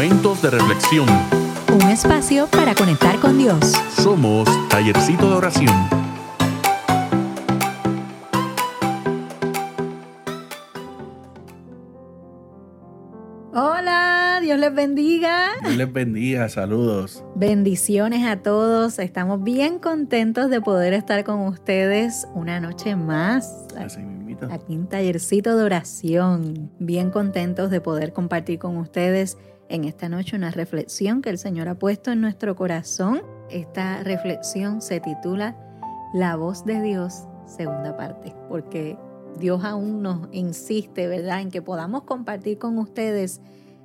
Momentos de reflexión. Un espacio para conectar con Dios. Somos Tallercito de Oración. Hola, Dios les bendiga. Dios les bendiga, saludos. Bendiciones a todos. Estamos bien contentos de poder estar con ustedes una noche más. Así. Aquí en Tallercito de Oración. Bien contentos de poder compartir con ustedes en esta noche una reflexión que el Señor ha puesto en nuestro corazón. Esta reflexión se titula La voz de Dios, segunda parte, porque Dios aún nos insiste, ¿verdad?, en que podamos compartir con ustedes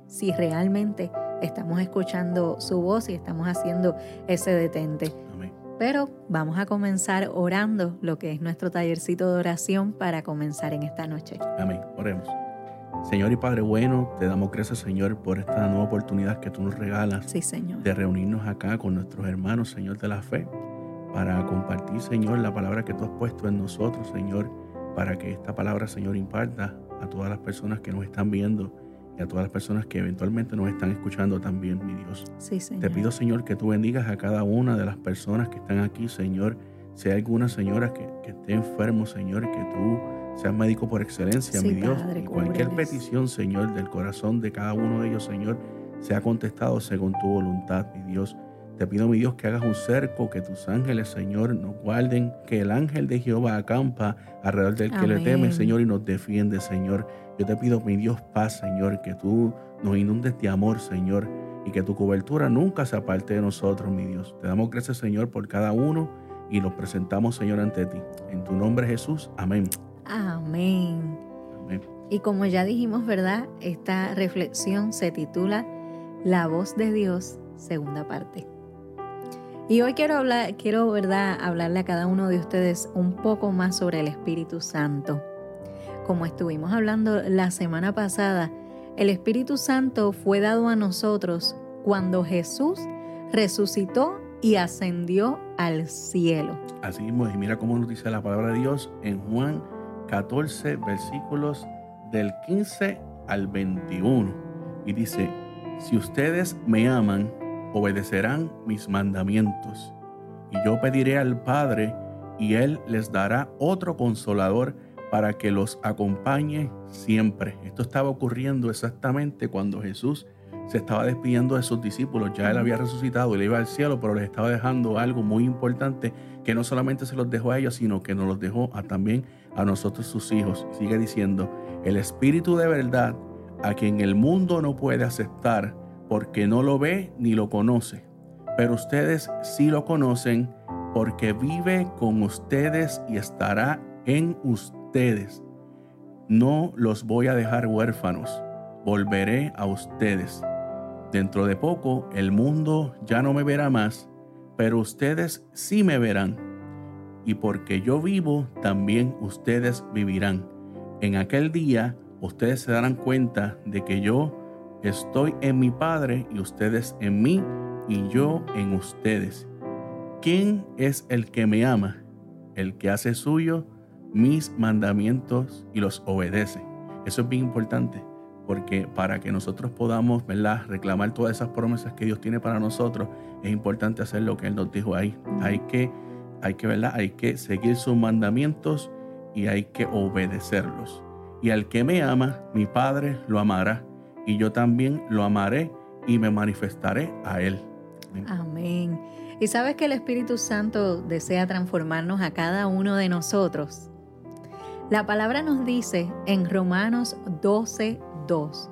si realmente estamos escuchando su voz y estamos haciendo ese detente. Amén. Pero vamos a comenzar orando lo que es nuestro tallercito de oración para comenzar en esta noche. Amén. Oremos. Señor y Padre bueno, te damos gracias, Señor, por esta nueva oportunidad que tú nos regalas Sí, Señor. de reunirnos acá con nuestros hermanos, Señor, de la fe, para compartir, Señor, la palabra que tú has puesto en nosotros, Señor, para que esta palabra, Señor, imparta a todas las personas que nos están viendo y a todas las personas que eventualmente nos están escuchando también, mi Dios. Sí, Señor. Te pido, Señor, que tú bendigas a cada una de las personas que están aquí, Señor. Si hay alguna señora que, que esté enfermo, Señor, que tú seas médico por excelencia, Sí, mi Dios. Padre, y cualquier cúbreles. petición, Señor, del corazón de cada uno de ellos, Señor, sea contestado según tu voluntad, mi Dios. Te pido, mi Dios, que hagas un cerco, que tus ángeles, Señor, nos guarden, que el ángel de Jehová acampa alrededor del que le teme. Señor, y nos defiende, Señor. Yo te pido, mi Dios, paz, Señor, que tú nos inundes de amor, Señor, y que tu cobertura nunca se aparte de nosotros, mi Dios. Te damos gracias, Señor, por cada uno y los presentamos, Señor, ante ti. En tu nombre, Jesús. Amén. Amén. Amén. Y como ya dijimos, ¿verdad? Esta reflexión se titula La voz de Dios, segunda parte. Y hoy quiero hablar, quiero, ¿verdad?, hablarle a cada uno de ustedes un poco más sobre el Espíritu Santo. Como estuvimos hablando la semana pasada, el Espíritu Santo fue dado a nosotros cuando Jesús resucitó y ascendió al cielo. Así mismo, y mira cómo nos dice la palabra de Dios en Juan 14, versículos del 15 al 21. Y dice, si ustedes me aman, obedecerán mis mandamientos. Y yo pediré al Padre, y Él les dará otro consolador para que los acompañe siempre. Esto estaba ocurriendo exactamente cuando Jesús se estaba despidiendo de sus discípulos. Ya Él había resucitado le iba al cielo, pero les estaba dejando algo muy importante que no solamente se los dejó a ellos, sino que nos los dejó a, también a nosotros sus hijos. Sigue diciendo, el Espíritu de verdad, a quien el mundo no puede aceptar, porque no lo ve ni lo conoce. Pero ustedes sí lo conocen, porque vive con ustedes y estará en ustedes. No los voy a dejar huérfanos, volveré a ustedes. Dentro de poco el mundo ya no me verá más, pero ustedes sí me verán. Y porque yo vivo, también ustedes vivirán. En aquel día ustedes se darán cuenta de que yo estoy en mi Padre y ustedes en mí y yo en ustedes. ¿Quién es el que me ama? El que hace suyo mis mandamientos y los obedece. Eso es bien importante porque para que nosotros podamos reclamar todas esas promesas que Dios tiene para nosotros, es importante hacer lo que Él nos dijo ahí. Hay que, hay que, ¿verdad? Hay que seguir sus mandamientos y hay que obedecerlos. Y al que me ama, mi Padre lo amará, y yo también lo amaré y me manifestaré a Él. Amén. Y sabes que el Espíritu Santo desea transformarnos a cada uno de nosotros. La palabra nos dice en Romanos 12, 2,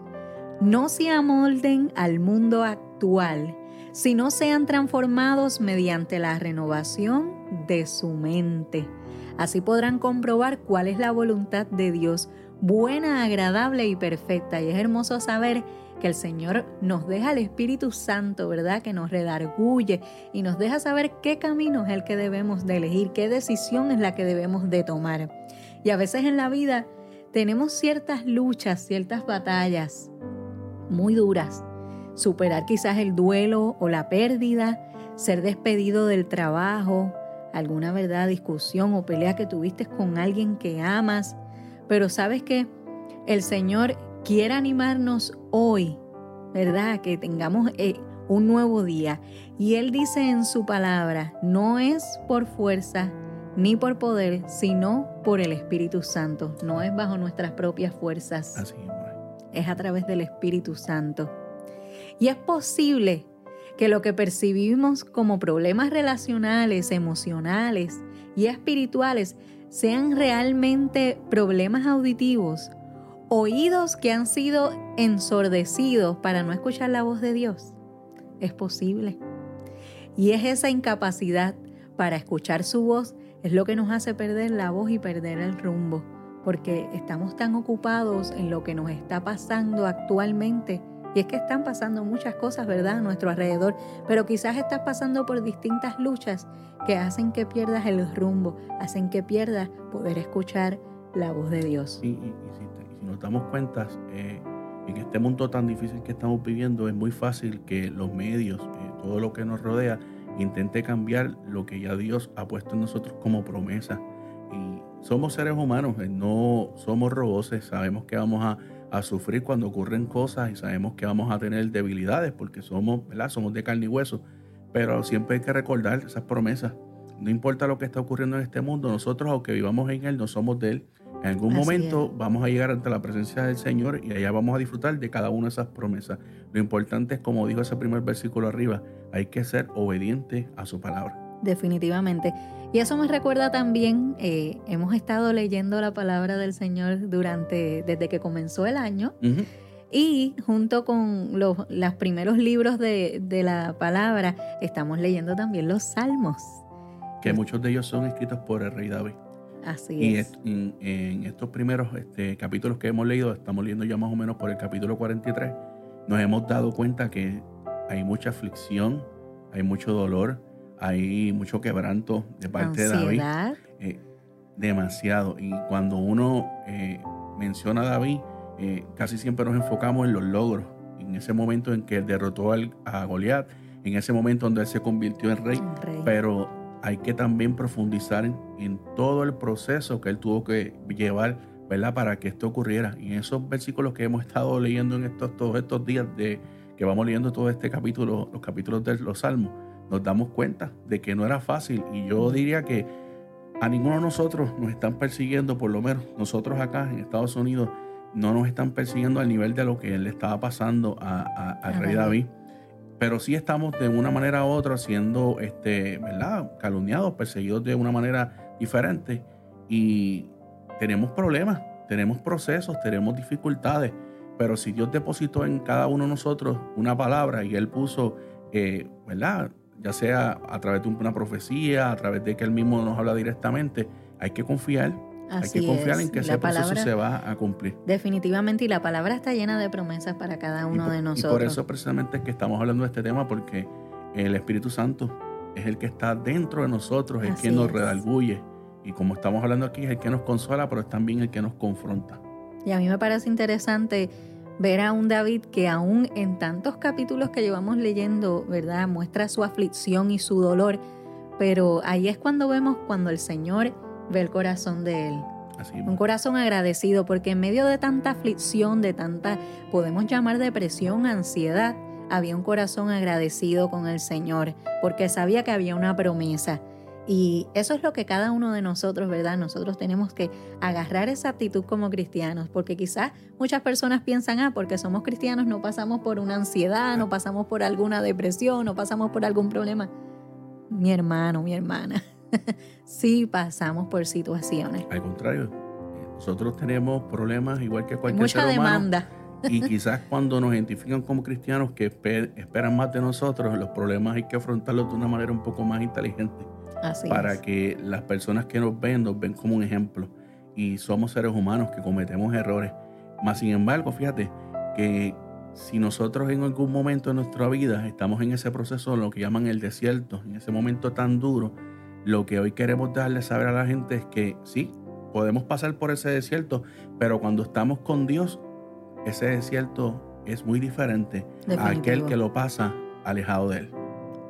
no se amolden al mundo actual, sino sean transformados mediante la renovación de su mente. Así podrán comprobar cuál es la voluntad de Dios, buena, agradable y perfecta. Y es hermoso saber que el Señor nos deja el Espíritu Santo, ¿verdad? Que nos redarguye y nos deja saber qué camino es el que debemos de elegir, qué decisión es la que debemos de tomar. Y a veces en la vida tenemos ciertas luchas, ciertas batallas muy duras. Superar quizás el duelo o la pérdida, ser despedido del trabajo, alguna verdad, discusión o pelea que tuviste con alguien que amas. Pero sabes que el Señor quiere animarnos hoy ¿verdad? Que tengamos eh, un nuevo día. Y Él dice en su palabra, no es por fuerza ni por poder, sino por el Espíritu Santo. No es bajo nuestras propias fuerzas. Así es a través del Espíritu Santo. Y es posible que lo que percibimos como problemas relacionales, emocionales y espirituales sean realmente problemas auditivos, oídos que han sido ensordecidos para no escuchar la voz de Dios. Es posible. Y es esa incapacidad para escuchar su voz es lo que nos hace perder la voz y perder el rumbo, porque estamos tan ocupados en lo que nos está pasando actualmente. Y es que están pasando muchas cosas, ¿verdad?, a nuestro alrededor, pero quizás estás pasando por distintas luchas que hacen que pierdas el rumbo, hacen que pierdas poder escuchar la voz de Dios. y, si, nos damos cuenta, eh, en este mundo tan difícil que estamos viviendo, es muy fácil que los medios, eh, todo lo que nos rodea, intente cambiar lo que ya Dios ha puesto en nosotros como promesa. Y somos seres humanos, eh, no somos robots, sabemos que vamos a, sufrir cuando ocurren cosas y sabemos que vamos a tener debilidades porque somos, ¿verdad? Somos de carne y hueso, pero siempre hay que recordar esas promesas. No importa lo que está ocurriendo en este mundo, nosotros aunque vivamos en Él, no somos de Él. En algún momento vamos a llegar ante la presencia del Señor y allá vamos a disfrutar de cada una de esas promesas. Lo importante es, como dijo ese primer versículo arriba, hay que ser obediente a su palabra. Definitivamente. Y eso me recuerda también, eh, hemos estado leyendo la palabra del Señor durante, desde que comenzó el año. Y junto con los, primeros libros de, la palabra, estamos leyendo también los salmos. Que muchos de ellos son escritos por el rey David. Así y es. En, en, estos primeros este, capítulos que hemos leído, estamos leyendo ya más o menos por el capítulo 43, nos hemos dado cuenta que hay mucha aflicción, hay mucho dolor, hay mucho quebranto de parte de David. Eh, demasiado. Y cuando uno eh, menciona a David, eh, casi siempre nos enfocamos en los logros. En ese momento en que derrotó a Goliat, en ese momento donde él se convirtió en rey. Pero hay que también profundizar en, todo el proceso que él tuvo que llevar, ¿verdad? Para que esto ocurriera. Y en esos versículos que hemos estado leyendo en estos, todos estos días de que vamos leyendo todo este capítulo, los capítulos de los Salmos, nos damos cuenta de que no era fácil. Y yo diría que a ninguno de nosotros nos están persiguiendo, por lo menos nosotros acá en Estados Unidos, no nos están persiguiendo al nivel de lo que él le estaba pasando al rey David pero sí estamos de una manera u otra siendo, este, ¿verdad? Calumniados, perseguidos de una manera diferente y tenemos problemas, tenemos procesos, tenemos dificultades, pero si Dios depositó en cada uno de nosotros una palabra y Él puso, eh, ¿verdad? Ya sea a través de una profecía, a través de que Él mismo nos habla directamente, hay que confiar hay que confiar en que ese proceso se va a cumplir. Definitivamente, y la palabra está llena de promesas para cada uno de nosotros. Y por eso precisamente es que estamos hablando de este tema, porque el Espíritu Santo es el que está dentro de nosotros, es el que nos redarguye. Y como estamos hablando aquí, es el que nos consuela, pero es también el que nos confronta. Y a mí me parece interesante ver a un David que aún en tantos capítulos que llevamos leyendo, ¿verdad? Muestra su aflicción y su dolor. Pero ahí es cuando vemos cuando el Señor ve el corazón de Él. un corazón agradecido, porque en medio de tanta aflicción, de tanta, podemos llamar depresión, ansiedad, había un corazón agradecido con el Señor, porque sabía que había una promesa. Y eso es lo que cada uno de nosotros, ¿verdad? Nosotros tenemos que agarrar esa actitud como cristianos, porque quizás muchas personas piensan, ah, porque somos cristianos no pasamos por una ansiedad, no pasamos por alguna depresión, no pasamos por algún problema. Mi hermano, mi hermana, sí pasamos por situaciones. Al contrario, nosotros tenemos problemas igual que cualquier Mucha demanda. Y quizás cuando nos identifican como cristianos que esperan más de nosotros, los problemas hay que afrontarlos de una manera un poco más inteligente. Así para que las personas que nos ven nos ven como un ejemplo. Y somos seres humanos que cometemos errores. Más sin embargo, fíjate que si nosotros en algún momento de nuestra vida estamos en ese proceso, lo que llaman el desierto, en ese momento tan duro, lo que hoy queremos darle saber a la gente es que sí, podemos pasar por ese desierto, pero cuando estamos con Dios, ese desierto es muy diferente a aquel que lo pasa alejado de Él.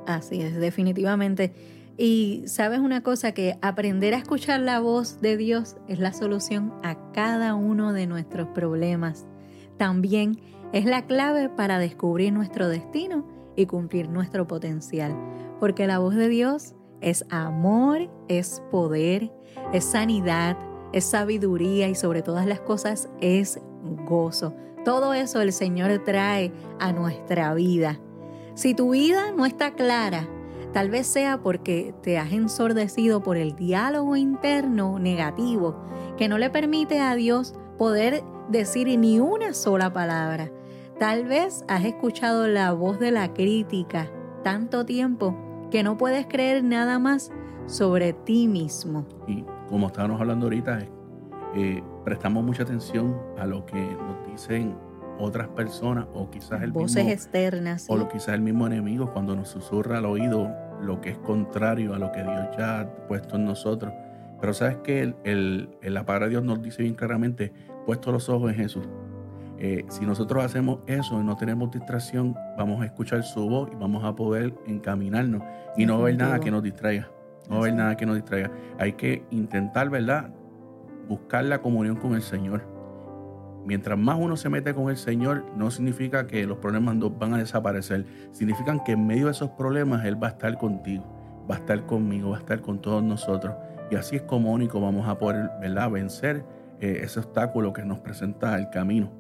Así es, definitivamente. Y sabes una cosa, que aprender a escuchar la voz de Dios es la solución a cada uno de nuestros problemas. también es la clave para descubrir nuestro destino y cumplir nuestro potencial. Porque la voz de Dios es amor, es poder, es sanidad, es sabiduría y sobre todas las cosas es gozo. Todo eso el Señor trae a nuestra vida. Si tu vida no está clara, tal vez sea porque te has ensordecido por el diálogo interno negativo que no le permite a Dios poder decir ni una sola palabra. Tal vez has escuchado la voz de la crítica tanto tiempo que no puedes creer nada más sobre ti mismo. Y como estábamos hablando ahorita, eh, prestamos mucha atención a lo que nos dicen otras personas o quizás el voces externas o lo, quizás el mismo enemigo cuando nos susurra al oído lo que es contrario a lo que Dios ya ha puesto en nosotros. Pero sabes que el, la palabra de Dios nos dice bien claramente, puesto los ojos en Jesús. Eh, si nosotros hacemos eso y no tenemos distracción, vamos a escuchar su voz y vamos a poder encaminarnos y no haber nada que nos distraiga. No va a haber nada que nos distraiga. Hay que intentar, ¿verdad? Buscar la comunión con el Señor. Mientras más uno se mete con el Señor, no significa que los problemas van a desaparecer. Significan que en medio de esos problemas Él va a estar contigo, va a estar conmigo, va a estar con todos nosotros. Y así es como único vamos a poder, ¿verdad? Vencer eh, ese obstáculo que nos presenta el camino.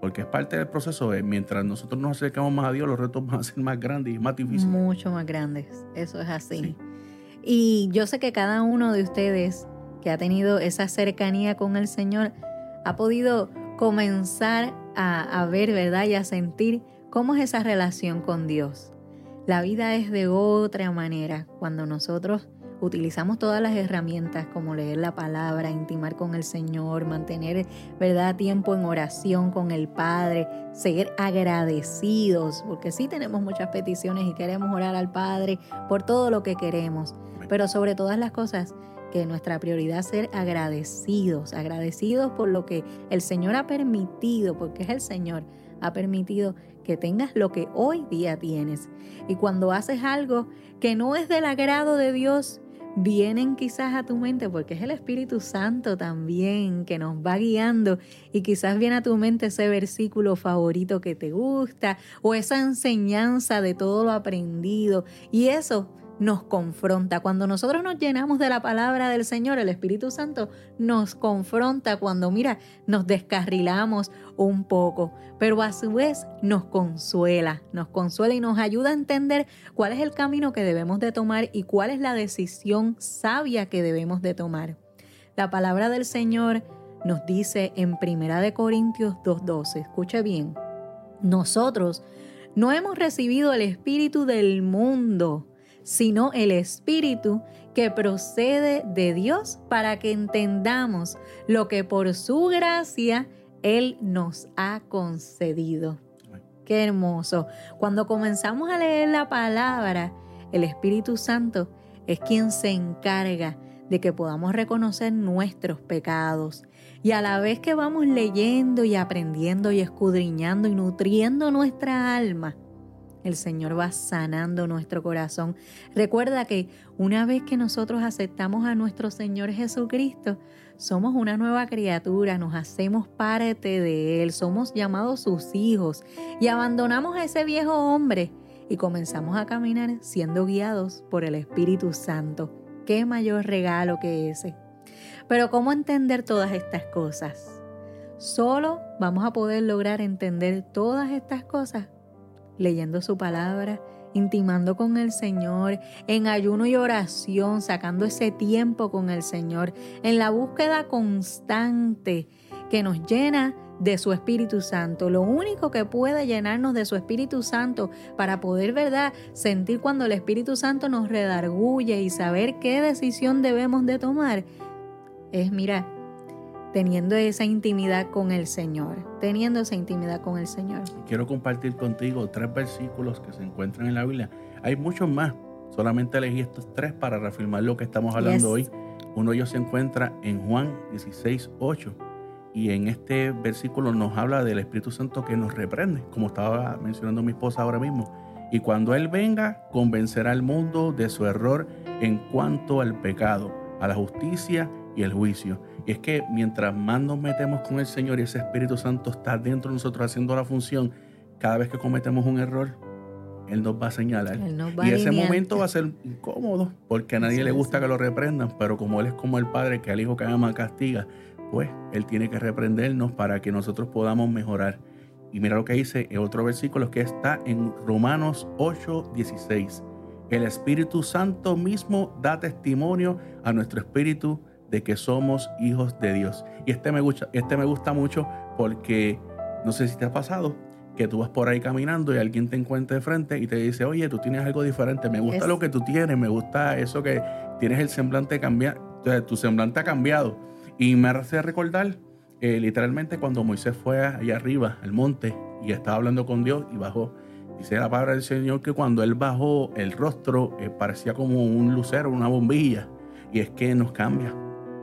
Porque es parte del proceso. mientras nosotros nos acercamos más a Dios, los retos van a ser más grandes y más difíciles. Mucho más grandes. Eso es así. Y yo sé que cada uno de ustedes que ha tenido esa cercanía con el Señor ha podido comenzar a, a, ver, ¿verdad? Y a sentir cómo es esa relación con Dios. La vida es de otra manera cuando nosotros utilizamos todas las herramientas como leer la palabra, intimar con el Señor, mantener, ¿verdad?, tiempo en oración con el Padre, ser agradecidos, porque sí tenemos muchas peticiones y queremos orar al Padre por todo lo que queremos, pero sobre todas las cosas, que nuestra prioridad es ser agradecidos, agradecidos por lo que el Señor ha permitido, porque es el Señor, ha permitido que tengas lo que hoy día tienes. Y cuando haces algo que no es del agrado de Dios, vienen quizás a tu mente, porque es el Espíritu Santo también que nos va guiando y quizás viene a tu mente ese versículo favorito que te gusta o esa enseñanza de todo lo aprendido y eso nos confronta. Cuando nosotros nos llenamos de la palabra del Señor, el Espíritu Santo nos confronta cuando, mira, nos descarrilamos un poco, pero a su vez nos consuela, nos consuela y nos ayuda a entender cuál es el camino que debemos de tomar y cuál es la decisión sabia que debemos de tomar. La palabra del Señor nos dice en Primera de Corintios 2:12, escuche bien, nosotros no hemos recibido el espíritu del mundo, sino el Espíritu que procede de Dios para que entendamos lo que por su gracia Él nos ha concedido. Qué hermoso. Cuando comenzamos a leer la palabra, el Espíritu Santo es quien se encarga de que podamos reconocer nuestros pecados. Y a la vez que vamos leyendo y aprendiendo y escudriñando y nutriendo nuestra alma, el Señor va sanando nuestro corazón. Recuerda que una vez que nosotros aceptamos a nuestro Señor Jesucristo, somos una nueva criatura, nos hacemos parte de Él, somos llamados sus hijos y abandonamos a ese viejo hombre y comenzamos a caminar siendo guiados por el Espíritu Santo. Qué mayor regalo que ese. Pero ¿cómo entender todas estas cosas? Solo vamos a poder lograr entender todas estas cosas leyendo su palabra, intimando con el Señor, en ayuno y oración, sacando ese tiempo con el Señor, en la búsqueda constante que nos llena de su Espíritu Santo. Lo único que puede llenarnos de su Espíritu Santo para poder, ¿verdad?, sentir cuando el Espíritu Santo nos redarguye y saber qué decisión debemos de tomar, es, mira, teniendo esa intimidad con el Señor, teniendo esa intimidad con el Señor. Quiero compartir contigo tres versículos que se encuentran en la Biblia. Hay muchos más, solamente elegí estos tres para reafirmar lo que estamos hablando hoy. Uno de ellos se encuentra en Juan 16, 8. Y en este versículo nos habla del Espíritu Santo que nos reprende, como estaba mencionando mi esposa ahora mismo. Y cuando Él venga, convencerá al mundo de su error en cuanto al pecado, a la justicia y el juicio. Y es que mientras más nos metemos con el Señor y ese Espíritu Santo está dentro de nosotros haciendo la función, cada vez que cometemos un error, Él nos va a señalar. y ese momento va a ser incómodo, porque a nadie le gusta que lo reprendan, pero como Él es como el Padre que al Hijo que ama castiga, pues Él tiene que reprendernos para que nosotros podamos mejorar. Y mira lo que dice en otro versículo que está en Romanos 8, 16. El Espíritu Santo mismo da testimonio a nuestro espíritu de que somos hijos de Dios. Y este me gusta, este me gusta mucho porque no sé si te ha pasado que tú vas por ahí caminando y alguien te encuentra de frente y te dice, oye, tú tienes algo diferente, me gusta lo que tú tienes, me gusta eso que tienes el semblante cambiado, tu semblante ha cambiado. Y me hace recordar eh, literalmente cuando Moisés fue allá arriba, al monte, y estaba hablando con Dios y bajó. Dice la palabra del Señor que cuando él bajó, el rostro eh, parecía como un lucero, una bombilla. Y es que nos cambia.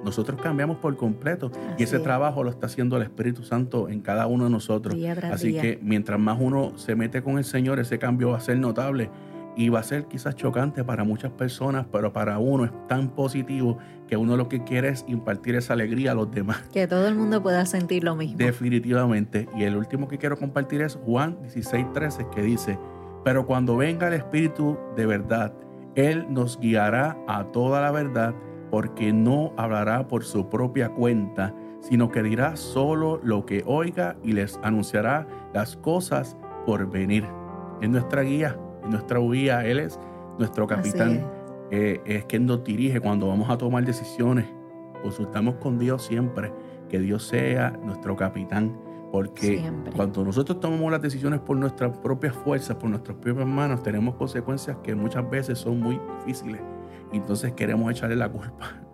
Nosotros cambiamos por completo. y ese trabajo lo está haciendo el Espíritu Santo en cada uno de nosotros. Así que mientras más uno se mete con el Señor, ese cambio va a ser notable y va a ser quizás chocante para muchas personas, pero para uno es tan positivo que uno lo que quiere es impartir esa alegría a los demás. Que todo el mundo pueda sentir lo mismo. Definitivamente. Y el último que quiero compartir es Juan 16:13 que dice, pero cuando venga el Espíritu de verdad, Él nos guiará a toda la verdad porque no hablará por su propia cuenta, sino que dirá solo lo que oiga y les anunciará las cosas por venir. Es nuestra guía nuestra huía, Él es nuestro capitán. Eh, es. quien nos dirige cuando vamos a tomar decisiones. Consultamos con Dios siempre, que Dios sea nuestro capitán. Porque cuando nosotros tomamos las decisiones por nuestras propias fuerzas, por nuestras propias manos, tenemos consecuencias que muchas veces son muy difíciles. Y entonces queremos echarle la culpa.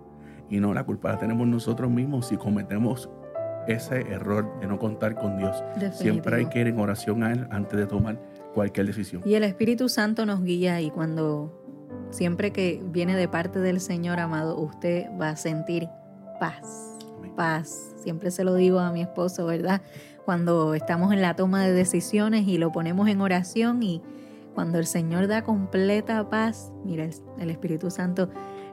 Y no, la culpa la tenemos nosotros mismos si cometemos ese error de no contar con Dios. Siempre hay que ir en oración a Él antes de tomar cualquier decisión. Y el Espíritu Santo nos guía y cuando siempre que viene de parte del Señor amado, usted va a sentir paz. Paz. Siempre se lo digo a mi esposo, ¿verdad? Cuando estamos en la toma de decisiones y lo ponemos en oración y cuando el Señor da completa paz, mira, el Espíritu Santo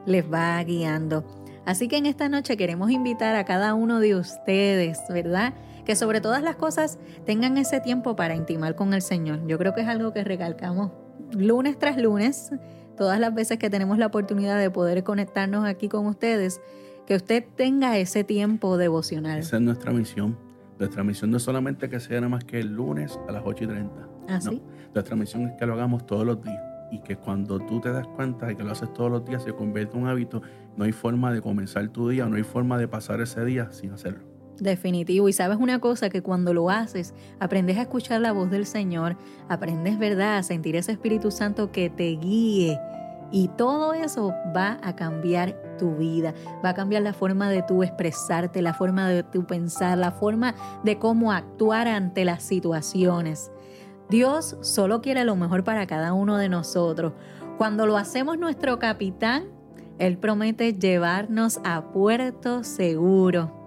les va guiando. Así que en esta noche queremos invitar a cada uno de ustedes, ¿verdad? que sobre todas las cosas tengan ese tiempo para intimar con el Señor. Yo creo que es algo que recalcamos lunes tras lunes, todas las veces que tenemos la oportunidad de poder conectarnos aquí con ustedes, que usted tenga ese tiempo devocional. Esa es nuestra misión. Nuestra misión no es solamente que sea nada más que el lunes a las 8 y 30. ¿Ah, no. Nuestra misión es que lo hagamos todos los días y que cuando tú te das cuenta de que lo haces todos los días se convierte en un hábito, no hay forma de comenzar tu día, no hay forma de pasar ese día sin hacerlo. Definitivo. Y sabes una cosa, que cuando lo haces, aprendes a escuchar la voz del Señor, aprendes, ¿verdad?, a sentir ese Espíritu Santo que te guíe. Y todo eso va a cambiar tu vida, va a cambiar la forma de tu expresarte, la forma de tu pensar, la forma de cómo actuar ante las situaciones. Dios solo quiere lo mejor para cada uno de nosotros. Cuando lo hacemos nuestro capitán, Él promete llevarnos a puerto seguro.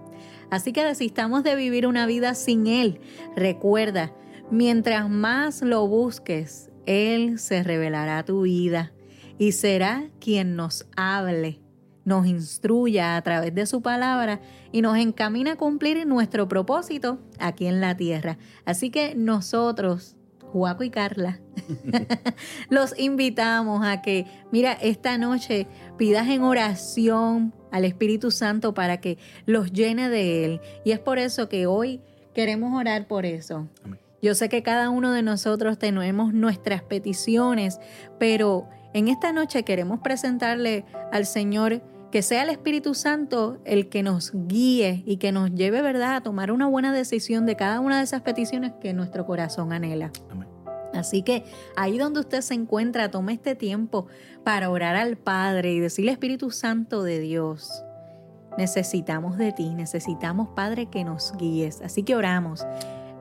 Así que desistamos de vivir una vida sin Él. Recuerda, mientras más lo busques, Él se revelará tu vida y será quien nos hable, nos instruya a través de su palabra y nos encamina a cumplir nuestro propósito aquí en la tierra. Así que nosotros, Juaco y Carla, los invitamos a que, mira, esta noche pidas en oración al Espíritu Santo para que los llene de Él. Y es por eso que hoy queremos orar por eso. Yo sé que cada uno de nosotros tenemos nuestras peticiones, pero en esta noche queremos presentarle al Señor que sea el Espíritu Santo el que nos guíe y que nos lleve, ¿verdad?, a tomar una buena decisión de cada una de esas peticiones que nuestro corazón anhela. Amén. Así que ahí donde usted se encuentra, tome este tiempo para orar al Padre y decirle Espíritu Santo de Dios. Necesitamos de ti, necesitamos Padre que nos guíes. Así que oramos.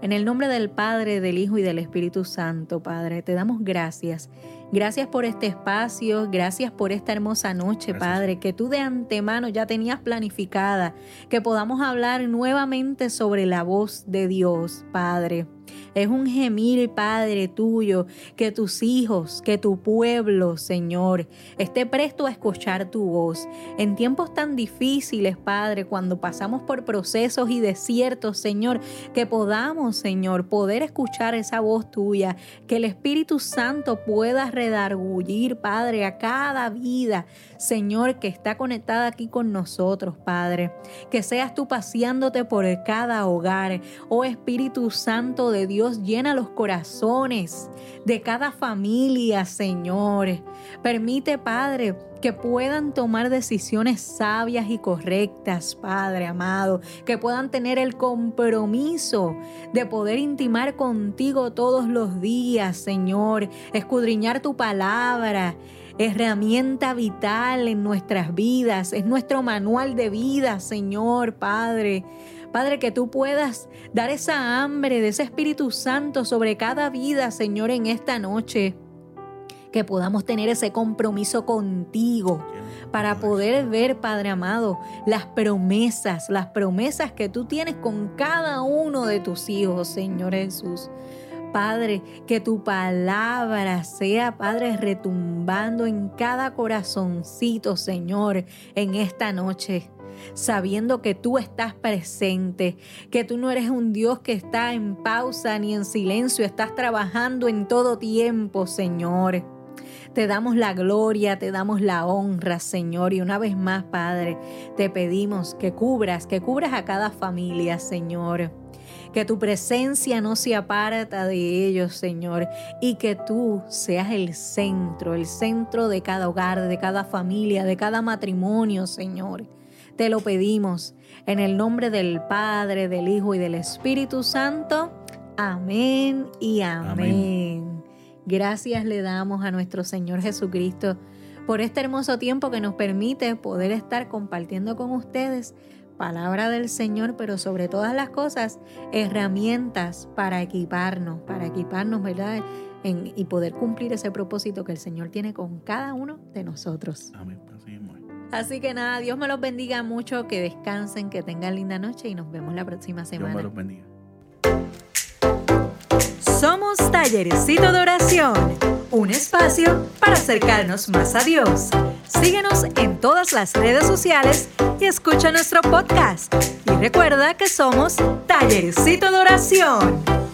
En el nombre del Padre, del Hijo y del Espíritu Santo, Padre, te damos gracias Gracias por este espacio, gracias por esta hermosa noche, Padre, que tú de antemano ya tenías planificada, que podamos hablar nuevamente sobre la voz de Dios, Padre. Es un gemir, Padre tuyo, que tus hijos, que tu pueblo, Señor, esté presto a escuchar tu voz. En tiempos tan difíciles, Padre, cuando pasamos por procesos y desiertos, Señor, que podamos, Señor, poder escuchar esa voz tuya, que el Espíritu Santo pueda redargullir, Padre, a cada vida, Señor, que está conectada aquí con nosotros, Padre. Que seas tú paseándote por cada hogar, oh Espíritu Santo Dios llena los corazones de cada familia, Señor. Permite, Padre, que puedan tomar decisiones sabias y correctas, Padre amado, que puedan tener el compromiso de poder intimar contigo todos los días, Señor, escudriñar tu palabra, herramienta vital en nuestras vidas, es nuestro manual de vida, Señor, Padre. Padre, que tú puedas dar esa hambre de ese Espíritu Santo sobre cada vida, Señor, en esta noche. Que podamos tener ese compromiso contigo para poder ver, Padre amado, las promesas, las promesas que tú tienes con cada uno de tus hijos, Señor Jesús. Padre, que tu palabra sea, Padre, retumbando en cada corazoncito, Señor, en esta noche sabiendo que tú estás presente, que tú no eres un Dios que está en pausa ni en silencio, estás trabajando en todo tiempo, Señor. Te damos la gloria, te damos la honra, Señor. Y una vez más, Padre, te pedimos que cubras, que cubras a cada familia, Señor. Que tu presencia no se aparta de ellos, Señor. Y que tú seas el centro, el centro de cada hogar, de cada familia, de cada matrimonio, Señor. Te lo pedimos en el nombre del Padre, del Hijo y del Espíritu Santo. Amén y amén. Gracias le damos a nuestro Señor Jesucristo por este hermoso tiempo que nos permite poder estar compartiendo con ustedes palabra del Señor, pero sobre todas las cosas, herramientas para equiparnos, para equiparnos, ¿verdad? y poder cumplir ese propósito que el Señor tiene con cada uno de nosotros. Amén. Así que nada, Dios me los bendiga mucho, que descansen, que tengan linda noche y nos vemos la próxima semana. Dios me los bendiga. Somos Tallerecito de Oración, un espacio para acercarnos más a Dios. Síguenos en todas las redes sociales y escucha nuestro podcast. Y recuerda que somos Tallerecito de Oración.